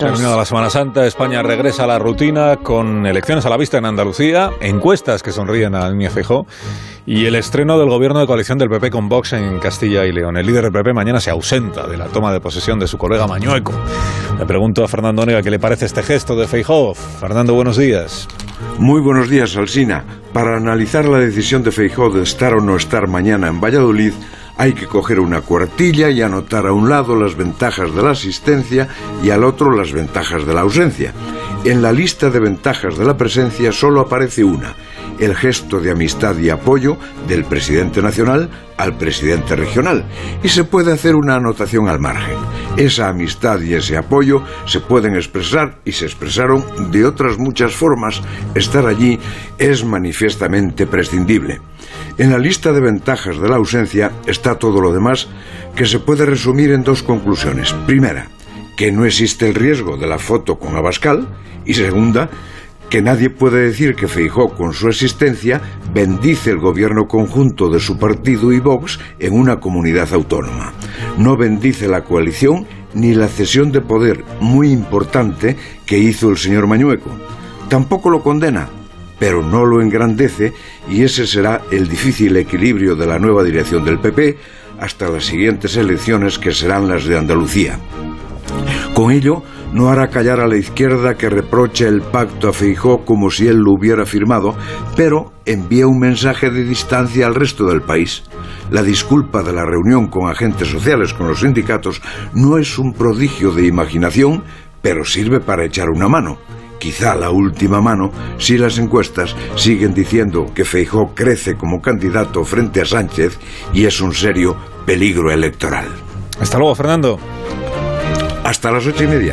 nuestros. Terminada la Semana Santa, España regresa a la rutina con elecciones a la vista en Andalucía, encuestas que sonríen a Núñez Feijóo y el estreno del gobierno de coalición del PP con Vox en Castilla y León. El líder del PP mañana se ausenta de la toma de posesión de su colega Mañueco. Le pregunto a Fernando Onega qué le parece este gesto de Feijóo. Fernando, buenos días. Muy buenos días, Alsina. Para analizar la decisión de Feijóo de estar o no estar mañana en Valladolid, hay que coger una cuartilla y anotar a un lado las ventajas de la asistencia y al otro las ventajas de la ausencia. En la lista de ventajas de la presencia solo aparece una, el gesto de amistad y apoyo del presidente nacional al presidente regional. Y se puede hacer una anotación al margen. Esa amistad y ese apoyo se pueden expresar y se expresaron de otras muchas formas. Estar allí es manifiestamente prescindible. En la lista de ventajas de la ausencia está todo lo demás que se puede resumir en dos conclusiones. Primera, que no existe el riesgo de la foto con Abascal y segunda, que nadie puede decir que Feijó con su existencia bendice el gobierno conjunto de su partido y Vox en una comunidad autónoma. No bendice la coalición ni la cesión de poder muy importante que hizo el señor Mañueco. Tampoco lo condena, pero no lo engrandece y ese será el difícil equilibrio de la nueva dirección del PP hasta las siguientes elecciones que serán las de Andalucía. Con ello, no hará callar a la izquierda que reproche el pacto a Feijó como si él lo hubiera firmado, pero envía un mensaje de distancia al resto del país. La disculpa de la reunión con agentes sociales, con los sindicatos, no es un prodigio de imaginación, pero sirve para echar una mano. Quizá la última mano si las encuestas siguen diciendo que Feijó crece como candidato frente a Sánchez y es un serio peligro electoral. Hasta luego, Fernando. Hasta las ocho y media.